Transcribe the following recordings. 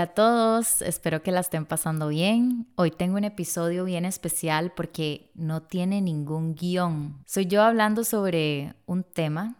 Hola a todos, espero que la estén pasando bien. Hoy tengo un episodio bien especial porque no tiene ningún guion. Soy yo hablando sobre un tema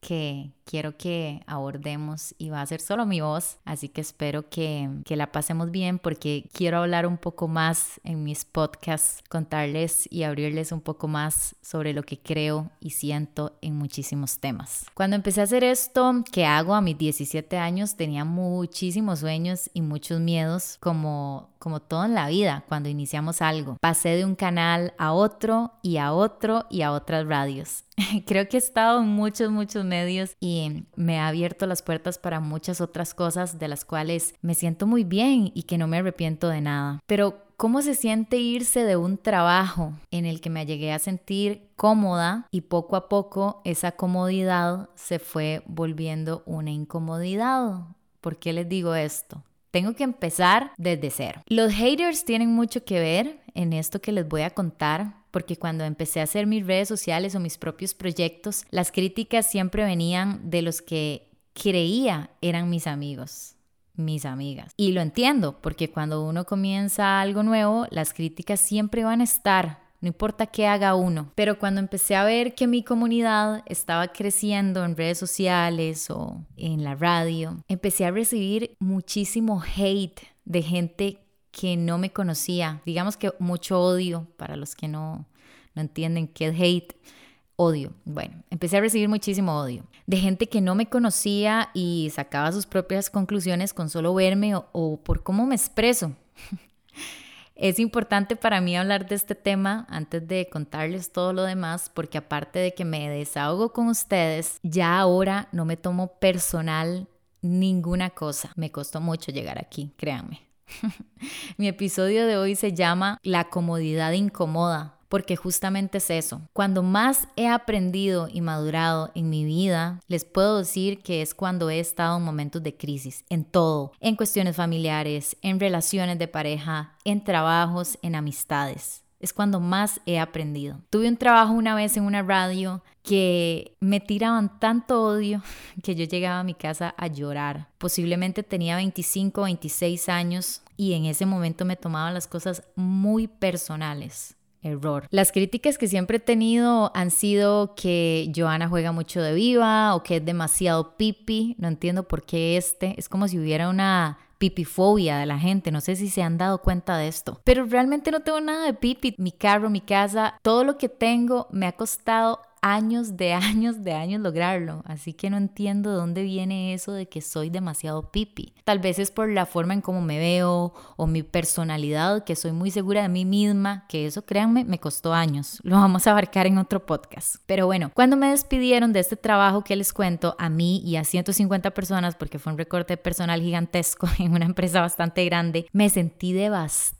que quiero que abordemos y va a ser solo mi voz, así que espero que, que, la pasemos bien porque quiero hablar un poco más en mis podcasts, contarles y abrirles un poco más sobre lo que creo y siento en muchísimos temas. Cuando empecé a hacer esto que hago a mis 17 años tenía muchísimos sueños y muchos miedos como como todo en la vida cuando iniciamos algo. Pasé de un canal a otro y a otro y a otras radios. Creo que he estado en muchos, muchos medios y me ha abierto las puertas para muchas otras cosas de las cuales me siento muy bien y que no me arrepiento de nada. Pero ¿Cómo se siente irse de un trabajo en el que me llegué a sentir cómoda y poco a poco esa comodidad se fue volviendo una incomodidad? ¿Por qué les digo esto? Tengo que empezar desde cero. Los haters tienen mucho que ver en esto que les voy a contar porque cuando empecé a hacer mis redes sociales o mis propios proyectos, las críticas siempre venían de los que creía eran mis amigos mis amigas. Y lo entiendo, porque cuando uno comienza algo nuevo, las críticas siempre van a estar, no importa qué haga uno. Pero cuando empecé a ver que mi comunidad estaba creciendo en redes sociales o en la radio, empecé a recibir muchísimo hate de gente que no me conocía. Digamos que mucho odio para los que no, no entienden qué es hate. Odio. Bueno, empecé a recibir muchísimo odio de gente que no me conocía y sacaba sus propias conclusiones con solo verme o, o por cómo me expreso. Es importante para mí hablar de este tema antes de contarles todo lo demás, porque aparte de que me desahogo con ustedes, ya ahora no me tomo personal ninguna cosa. Me costó mucho llegar aquí, créanme. Mi episodio de hoy se llama La comodidad incomoda, porque justamente es eso. Cuando más he aprendido y madurado en mi vida, les puedo decir que es cuando he estado en momentos de crisis, en todo, en cuestiones familiares, en relaciones de pareja, en trabajos, en amistades es cuando más he aprendido. Tuve un trabajo una vez en una radio que me tiraban tanto odio que yo llegaba a mi casa a llorar. Posiblemente tenía 25 o 26 años y en ese momento me tomaban las cosas muy personales. Error. Las críticas que siempre he tenido han sido que Joana juega mucho de viva o que es demasiado pipi. No entiendo por qué este. Es como si hubiera una pipifobia de la gente. No sé si se han dado cuenta de esto. Pero realmente no tengo nada de pipi. Mi carro, mi casa, todo lo que tengo me ha costado años de años de años lograrlo, así que no entiendo de dónde viene eso de que soy demasiado pipi. Tal vez es por la forma en cómo me veo o mi personalidad, que soy muy segura de mí misma, que eso créanme me costó años. Lo vamos a abarcar en otro podcast. Pero bueno, cuando me despidieron de este trabajo que les cuento a mí y a 150 personas, porque fue un recorte personal gigantesco en una empresa bastante grande, me sentí devastada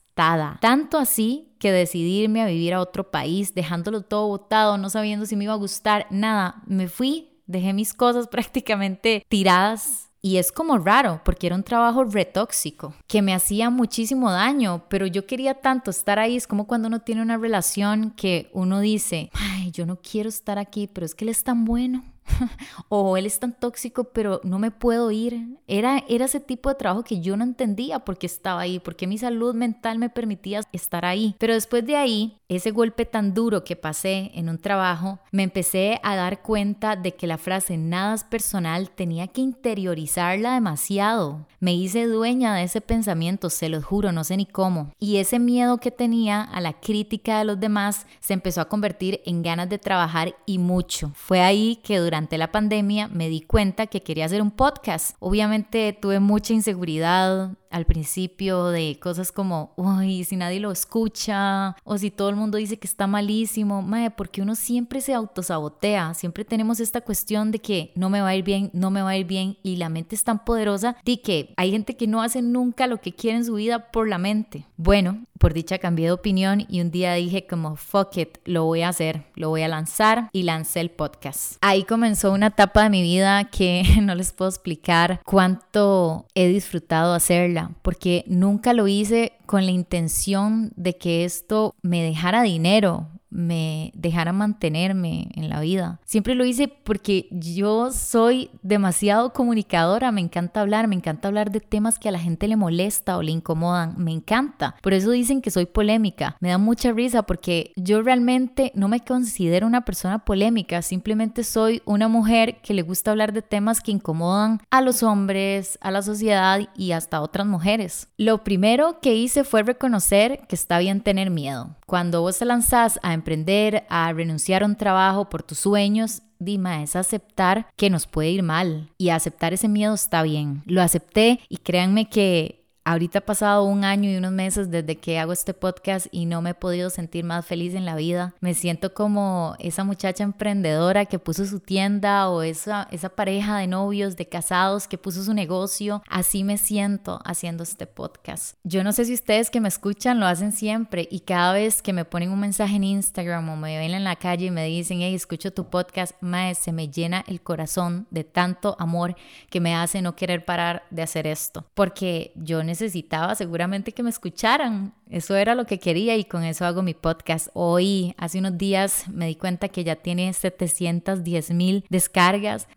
tanto así que decidí irme a vivir a otro país, dejándolo todo botado, no sabiendo si me iba a gustar, nada. Me fui, dejé mis cosas prácticamente tiradas y es como raro, porque era un trabajo retóxico, que me hacía muchísimo daño, pero yo quería tanto estar ahí. Es como cuando uno tiene una relación que uno dice, ay, yo no quiero estar aquí, pero es que él es tan bueno. o él es tan tóxico, pero no me puedo ir. Era, era ese tipo de trabajo que yo no entendía por qué estaba ahí, porque mi salud mental me permitía estar ahí. Pero después de ahí, ese golpe tan duro que pasé en un trabajo, me empecé a dar cuenta de que la frase nada es personal tenía que interiorizarla demasiado. Me hice dueña de ese pensamiento, se lo juro, no sé ni cómo. Y ese miedo que tenía a la crítica de los demás se empezó a convertir en ganas de trabajar y mucho. Fue ahí que durante la pandemia me di cuenta que quería hacer un podcast. Obviamente tuve mucha inseguridad, al principio de cosas como, uy, si nadie lo escucha o si todo el mundo dice que está malísimo, mae, porque uno siempre se autosabotea, siempre tenemos esta cuestión de que no me va a ir bien, no me va a ir bien y la mente es tan poderosa de que hay gente que no hace nunca lo que quiere en su vida por la mente. Bueno, por dicha cambié de opinión y un día dije como, fuck it, lo voy a hacer, lo voy a lanzar y lancé el podcast. Ahí comenzó una etapa de mi vida que no les puedo explicar cuánto he disfrutado hacerla porque nunca lo hice con la intención de que esto me dejara dinero me dejara mantenerme en la vida. Siempre lo hice porque yo soy demasiado comunicadora, me encanta hablar, me encanta hablar de temas que a la gente le molesta o le incomodan, me encanta. Por eso dicen que soy polémica. Me da mucha risa porque yo realmente no me considero una persona polémica, simplemente soy una mujer que le gusta hablar de temas que incomodan a los hombres, a la sociedad y hasta a otras mujeres. Lo primero que hice fue reconocer que está bien tener miedo. Cuando vos te lanzás a emprender, a renunciar a un trabajo por tus sueños, Dima, es aceptar que nos puede ir mal y aceptar ese miedo está bien. Lo acepté y créanme que Ahorita ha pasado un año y unos meses desde que hago este podcast y no me he podido sentir más feliz en la vida. Me siento como esa muchacha emprendedora que puso su tienda o esa, esa pareja de novios, de casados que puso su negocio. Así me siento haciendo este podcast. Yo no sé si ustedes que me escuchan lo hacen siempre y cada vez que me ponen un mensaje en Instagram o me ven en la calle y me dicen, hey, escucho tu podcast, mae, se me llena el corazón de tanto amor que me hace no querer parar de hacer esto. Porque yo necesitaba seguramente que me escucharan. Eso era lo que quería y con eso hago mi podcast. Hoy, hace unos días, me di cuenta que ya tiene 710 mil descargas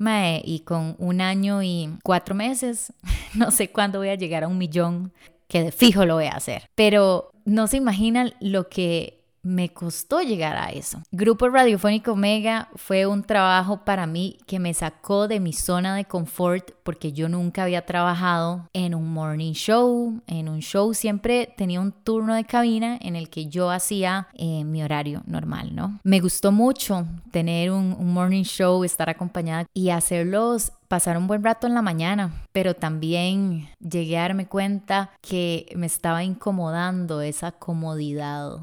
y con un año y cuatro meses, no sé cuándo voy a llegar a un millón, que de fijo lo voy a hacer. Pero no se imaginan lo que me costó llegar a eso. Grupo Radiofónico Mega fue un trabajo para mí que me sacó de mi zona de confort porque yo nunca había trabajado en un morning show, en un show siempre tenía un turno de cabina en el que yo hacía eh, mi horario normal, ¿no? Me gustó mucho tener un, un morning show, estar acompañada y hacerlos pasar un buen rato en la mañana, pero también llegué a darme cuenta que me estaba incomodando esa comodidad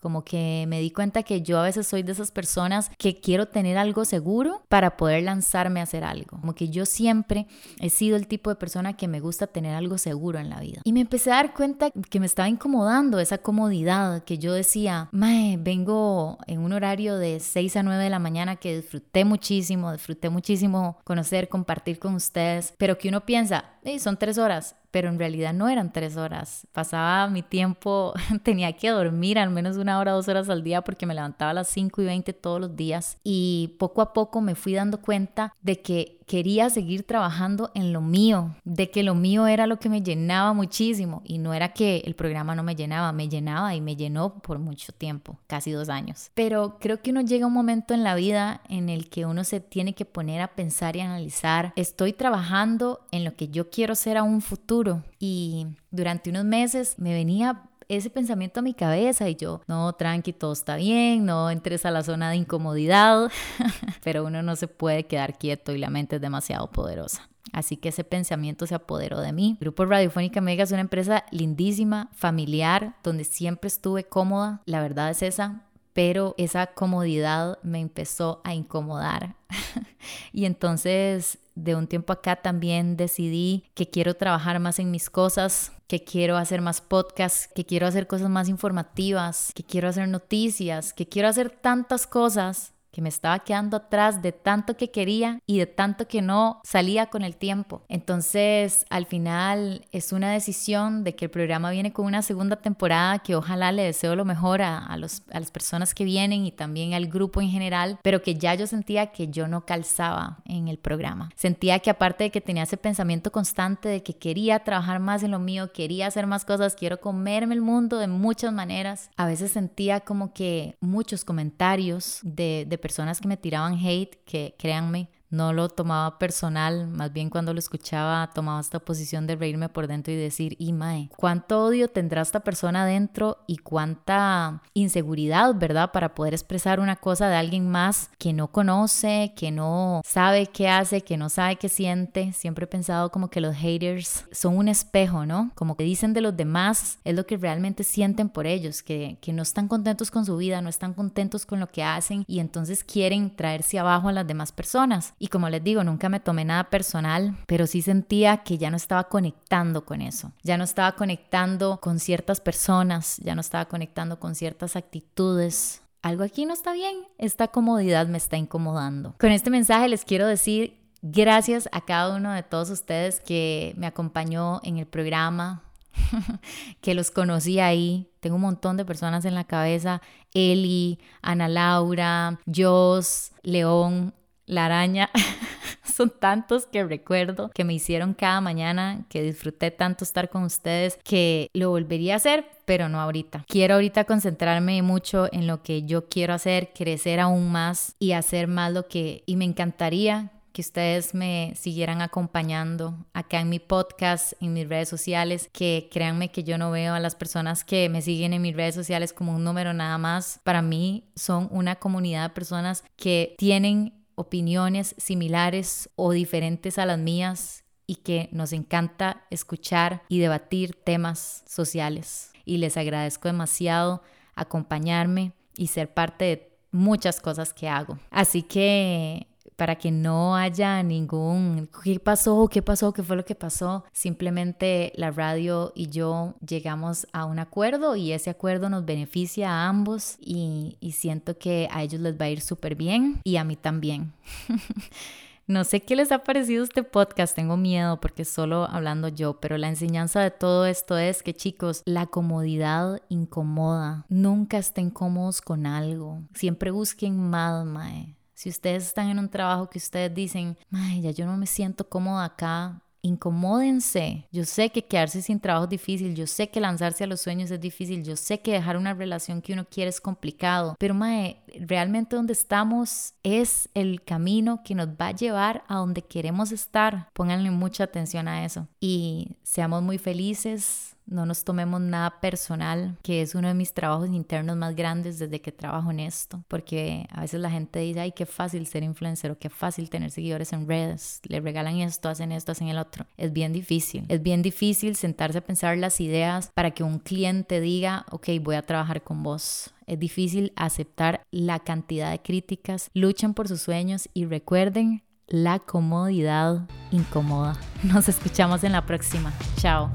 como que me di cuenta que yo a veces soy de esas personas que quiero tener algo seguro para poder lanzarme a hacer algo. Como que yo siempre he sido el tipo de persona que me gusta tener algo seguro en la vida. Y me empecé a dar cuenta que me estaba incomodando esa comodidad que yo decía, mae, vengo en un horario de 6 a 9 de la mañana que disfruté muchísimo, disfruté muchísimo conocer, compartir con ustedes, pero que uno piensa, hey, son tres horas, pero en realidad no eran tres horas. Pasaba mi tiempo, tenía que dormir al menos una hora, dos horas al día porque me levantaba a las 5 y 20 todos los días y poco a poco me fui dando cuenta de que quería seguir trabajando en lo mío, de que lo mío era lo que me llenaba muchísimo y no era que el programa no me llenaba, me llenaba y me llenó por mucho tiempo, casi dos años. Pero creo que uno llega a un momento en la vida en el que uno se tiene que poner a pensar y analizar, estoy trabajando en lo que yo quiero ser a un futuro y durante unos meses me venía ese pensamiento a mi cabeza y yo, no, tranqui, todo está bien, no entres a la zona de incomodidad, pero uno no se puede quedar quieto y la mente es demasiado poderosa. Así que ese pensamiento se apoderó de mí. Grupo Radiofónica Mega es una empresa lindísima, familiar, donde siempre estuve cómoda. La verdad es esa, pero esa comodidad me empezó a incomodar. y entonces de un tiempo acá también decidí que quiero trabajar más en mis cosas, que quiero hacer más podcasts, que quiero hacer cosas más informativas, que quiero hacer noticias, que quiero hacer tantas cosas me estaba quedando atrás de tanto que quería y de tanto que no salía con el tiempo. Entonces, al final es una decisión de que el programa viene con una segunda temporada que ojalá le deseo lo mejor a, a, los, a las personas que vienen y también al grupo en general, pero que ya yo sentía que yo no calzaba en el programa. Sentía que aparte de que tenía ese pensamiento constante de que quería trabajar más en lo mío, quería hacer más cosas, quiero comerme el mundo de muchas maneras, a veces sentía como que muchos comentarios de, de personas que me tiraban hate, que créanme, no lo tomaba personal, más bien cuando lo escuchaba tomaba esta posición de reírme por dentro y decir, y mae, cuánto odio tendrá esta persona dentro y cuánta inseguridad, ¿verdad? Para poder expresar una cosa de alguien más que no conoce, que no sabe qué hace, que no sabe qué siente. Siempre he pensado como que los haters son un espejo, ¿no? Como que dicen de los demás es lo que realmente sienten por ellos, que, que no están contentos con su vida, no están contentos con lo que hacen y entonces quieren traerse abajo a las demás personas. Y como les digo, nunca me tomé nada personal, pero sí sentía que ya no estaba conectando con eso. Ya no estaba conectando con ciertas personas, ya no estaba conectando con ciertas actitudes. Algo aquí no está bien, esta comodidad me está incomodando. Con este mensaje les quiero decir gracias a cada uno de todos ustedes que me acompañó en el programa, que los conocí ahí. Tengo un montón de personas en la cabeza. Eli, Ana Laura, Jos, León, La Araña. Son tantos que recuerdo que me hicieron cada mañana, que disfruté tanto estar con ustedes, que lo volvería a hacer, pero no ahorita. Quiero ahorita concentrarme mucho en lo que yo quiero hacer, crecer aún más y hacer más lo que... Y me encantaría que ustedes me siguieran acompañando acá en mi podcast, en mis redes sociales, que créanme que yo no veo a las personas que me siguen en mis redes sociales como un número nada más. Para mí son una comunidad de personas que tienen opiniones similares o diferentes a las mías y que nos encanta escuchar y debatir temas sociales. Y les agradezco demasiado acompañarme y ser parte de muchas cosas que hago. Así que para que no haya ningún ¿qué pasó? ¿Qué pasó? ¿Qué fue lo que pasó? Simplemente la radio y yo llegamos a un acuerdo y ese acuerdo nos beneficia a ambos y, y siento que a ellos les va a ir súper bien y a mí también. No sé qué les ha parecido este podcast, tengo miedo porque solo hablando yo, pero la enseñanza de todo esto es que chicos, la comodidad incomoda. Nunca estén cómodos con algo. Siempre busquen más, mae. Si ustedes están en un trabajo que ustedes dicen, ay, ya yo no me siento cómoda acá, incomódense. Yo sé que quedarse sin trabajo es difícil, yo sé que lanzarse a los sueños es difícil, yo sé que dejar una relación que uno quiere es complicado, pero mae, realmente donde estamos es el camino que nos va a llevar a donde queremos estar. Pónganle mucha atención a eso y seamos muy felices no nos tomemos nada personal, que es uno de mis trabajos internos más grandes desde que trabajo en esto, porque a veces la gente dice, ay, qué fácil ser influencer o qué fácil tener seguidores en redes, le regalan esto, hacen esto, hacen el otro. Es bien difícil, es bien difícil sentarse a pensar las ideas para que un cliente diga, ok, voy a trabajar con vos. Es difícil aceptar la cantidad de críticas, luchen por sus sueños y recuerden, la comodidad incomoda. Nos escuchamos en la próxima. Chao.